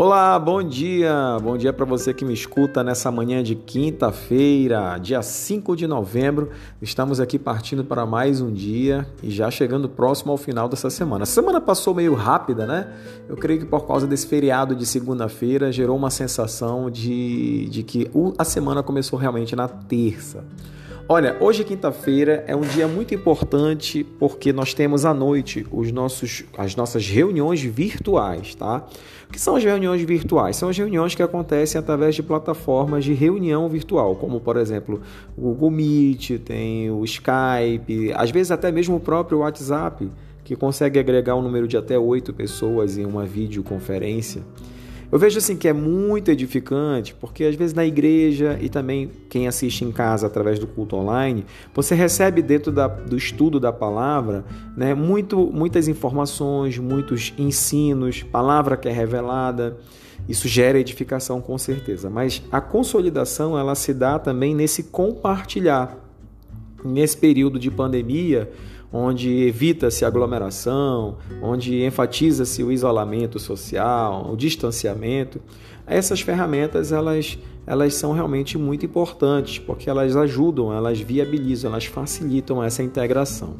Olá, bom dia! Bom dia para você que me escuta nessa manhã de quinta-feira, dia 5 de novembro. Estamos aqui partindo para mais um dia e já chegando próximo ao final dessa semana. A semana passou meio rápida, né? Eu creio que por causa desse feriado de segunda-feira gerou uma sensação de, de que a semana começou realmente na terça. Olha, hoje quinta-feira é um dia muito importante porque nós temos à noite os nossos, as nossas reuniões virtuais, tá? O que são as reuniões virtuais? São as reuniões que acontecem através de plataformas de reunião virtual, como por exemplo o Google Meet, tem o Skype, às vezes até mesmo o próprio WhatsApp, que consegue agregar um número de até oito pessoas em uma videoconferência. Eu vejo assim que é muito edificante, porque às vezes na igreja e também quem assiste em casa através do culto online, você recebe dentro da, do estudo da palavra né, muito, muitas informações, muitos ensinos, palavra que é revelada. Isso gera edificação com certeza, mas a consolidação ela se dá também nesse compartilhar. Nesse período de pandemia, onde evita-se aglomeração, onde enfatiza-se o isolamento social, o distanciamento. Essas ferramentas elas, elas são realmente muito importantes porque elas ajudam, elas viabilizam, elas facilitam essa integração.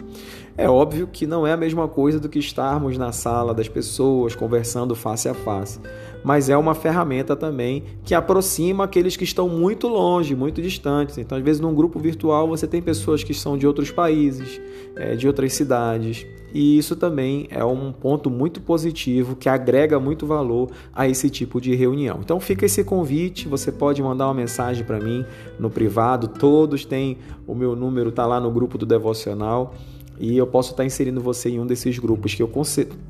É óbvio que não é a mesma coisa do que estarmos na sala das pessoas conversando face a face, mas é uma ferramenta também que aproxima aqueles que estão muito longe, muito distantes. Então, às vezes, num grupo virtual você tem pessoas que são de outros países, é, de outras cidades, e isso também é um ponto muito positivo que agrega muito valor a esse tipo de reunião. Então, fica esse convite. Você pode mandar uma mensagem para mim no privado. Todos têm o meu número, tá lá no grupo do devocional e eu posso estar inserindo você em um desses grupos que eu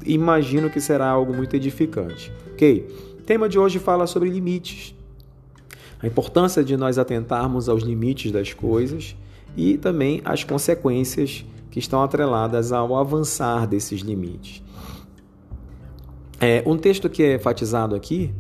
imagino que será algo muito edificante. Ok? O tema de hoje fala sobre limites. A importância de nós atentarmos aos limites das coisas e também as consequências que estão atreladas ao avançar desses limites. É, um texto que é enfatizado aqui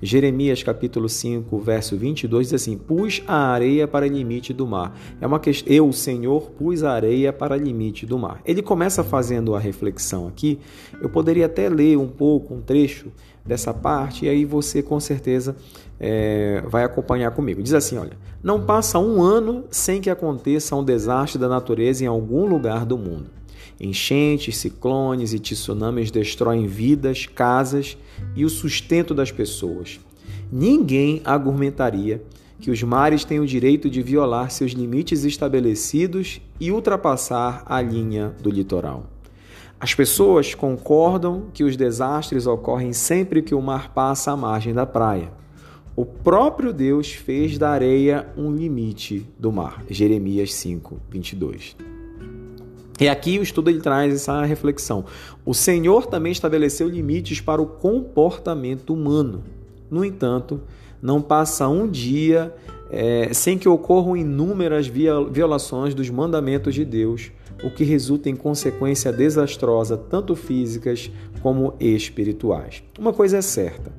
Jeremias capítulo 5, verso 22 diz assim: Pus a areia para limite do mar. É uma questão, eu, Senhor, pus a areia para limite do mar. Ele começa fazendo a reflexão aqui. Eu poderia até ler um pouco, um trecho dessa parte, e aí você com certeza é, vai acompanhar comigo. Diz assim: olha, não passa um ano sem que aconteça um desastre da natureza em algum lugar do mundo. Enchentes, ciclones e tsunamis destroem vidas, casas e o sustento das pessoas. Ninguém argumentaria que os mares têm o direito de violar seus limites estabelecidos e ultrapassar a linha do litoral. As pessoas concordam que os desastres ocorrem sempre que o mar passa à margem da praia. O próprio Deus fez da areia um limite do mar. Jeremias 5, 22. E aqui o estudo ele traz essa reflexão. O Senhor também estabeleceu limites para o comportamento humano. No entanto, não passa um dia é, sem que ocorram inúmeras violações dos mandamentos de Deus, o que resulta em consequência desastrosa tanto físicas como espirituais. Uma coisa é certa: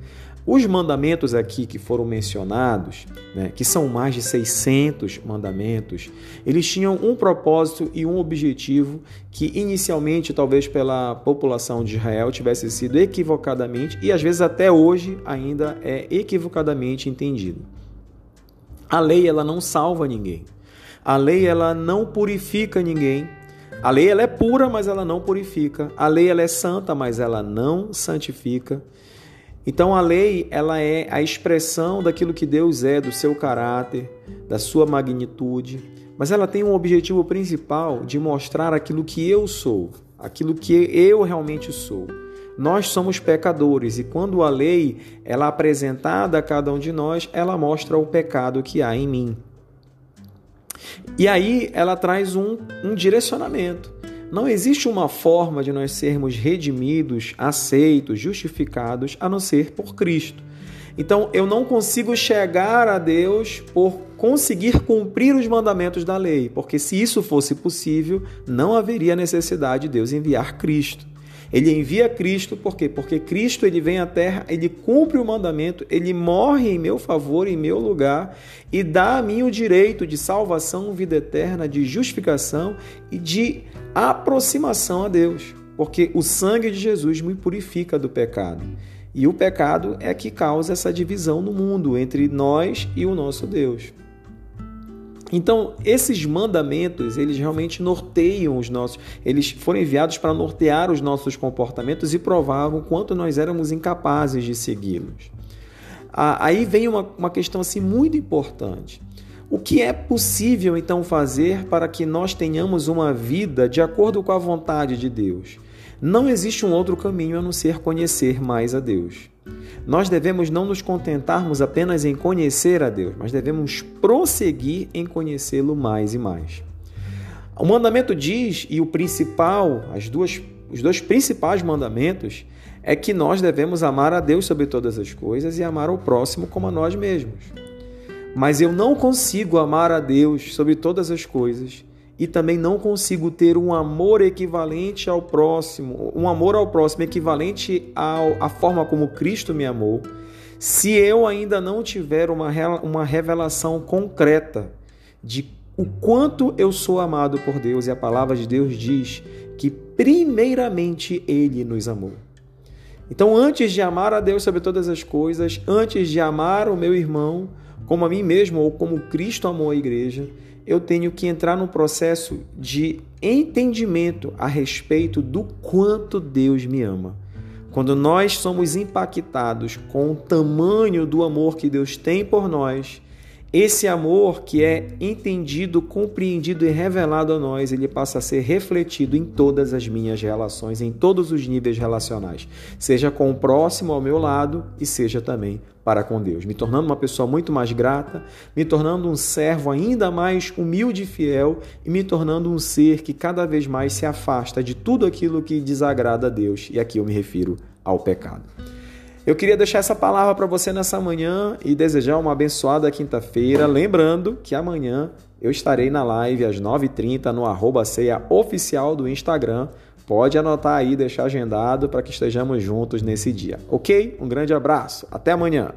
os mandamentos aqui que foram mencionados, né, que são mais de 600 mandamentos, eles tinham um propósito e um objetivo que inicialmente, talvez pela população de Israel, tivesse sido equivocadamente e às vezes até hoje ainda é equivocadamente entendido. A lei ela não salva ninguém. A lei ela não purifica ninguém. A lei ela é pura, mas ela não purifica. A lei ela é santa, mas ela não santifica. Então a lei, ela é a expressão daquilo que Deus é, do seu caráter, da sua magnitude, mas ela tem um objetivo principal de mostrar aquilo que eu sou, aquilo que eu realmente sou. Nós somos pecadores e quando a lei ela é apresentada a cada um de nós, ela mostra o pecado que há em mim. E aí ela traz um, um direcionamento. Não existe uma forma de nós sermos redimidos, aceitos, justificados a não ser por Cristo. Então eu não consigo chegar a Deus por conseguir cumprir os mandamentos da lei, porque se isso fosse possível, não haveria necessidade de Deus enviar Cristo. Ele envia Cristo por quê? Porque Cristo ele vem à terra, ele cumpre o mandamento, ele morre em meu favor, em meu lugar e dá a mim o direito de salvação, vida eterna, de justificação e de aproximação a Deus, porque o sangue de Jesus me purifica do pecado. E o pecado é que causa essa divisão no mundo entre nós e o nosso Deus. Então, esses mandamentos, eles realmente norteiam os nossos, eles foram enviados para nortear os nossos comportamentos e provavam quanto nós éramos incapazes de segui-los. Aí vem uma, uma questão assim muito importante. O que é possível então fazer para que nós tenhamos uma vida de acordo com a vontade de Deus? Não existe um outro caminho a não ser conhecer mais a Deus. Nós devemos não nos contentarmos apenas em conhecer a Deus, mas devemos prosseguir em conhecê-lo mais e mais. O mandamento diz, e o principal, as duas, os dois principais mandamentos, é que nós devemos amar a Deus sobre todas as coisas e amar o próximo como a nós mesmos. Mas eu não consigo amar a Deus sobre todas as coisas e também não consigo ter um amor equivalente ao próximo, um amor ao próximo equivalente ao, à forma como Cristo me amou, se eu ainda não tiver uma, uma revelação concreta de o quanto eu sou amado por Deus, e a palavra de Deus diz que primeiramente Ele nos amou. Então, antes de amar a Deus sobre todas as coisas, antes de amar o meu irmão como a mim mesmo ou como Cristo amou a igreja, eu tenho que entrar no processo de entendimento a respeito do quanto Deus me ama. Quando nós somos impactados com o tamanho do amor que Deus tem por nós, esse amor que é entendido, compreendido e revelado a nós, ele passa a ser refletido em todas as minhas relações, em todos os níveis relacionais, seja com o próximo ao meu lado e seja também para com Deus, me tornando uma pessoa muito mais grata, me tornando um servo ainda mais humilde e fiel e me tornando um ser que cada vez mais se afasta de tudo aquilo que desagrada a Deus, e aqui eu me refiro ao pecado. Eu queria deixar essa palavra para você nessa manhã e desejar uma abençoada quinta-feira. Lembrando que amanhã eu estarei na live às 9h30 no arroba ceia oficial do Instagram Pode anotar aí, deixar agendado para que estejamos juntos nesse dia, ok? Um grande abraço, até amanhã!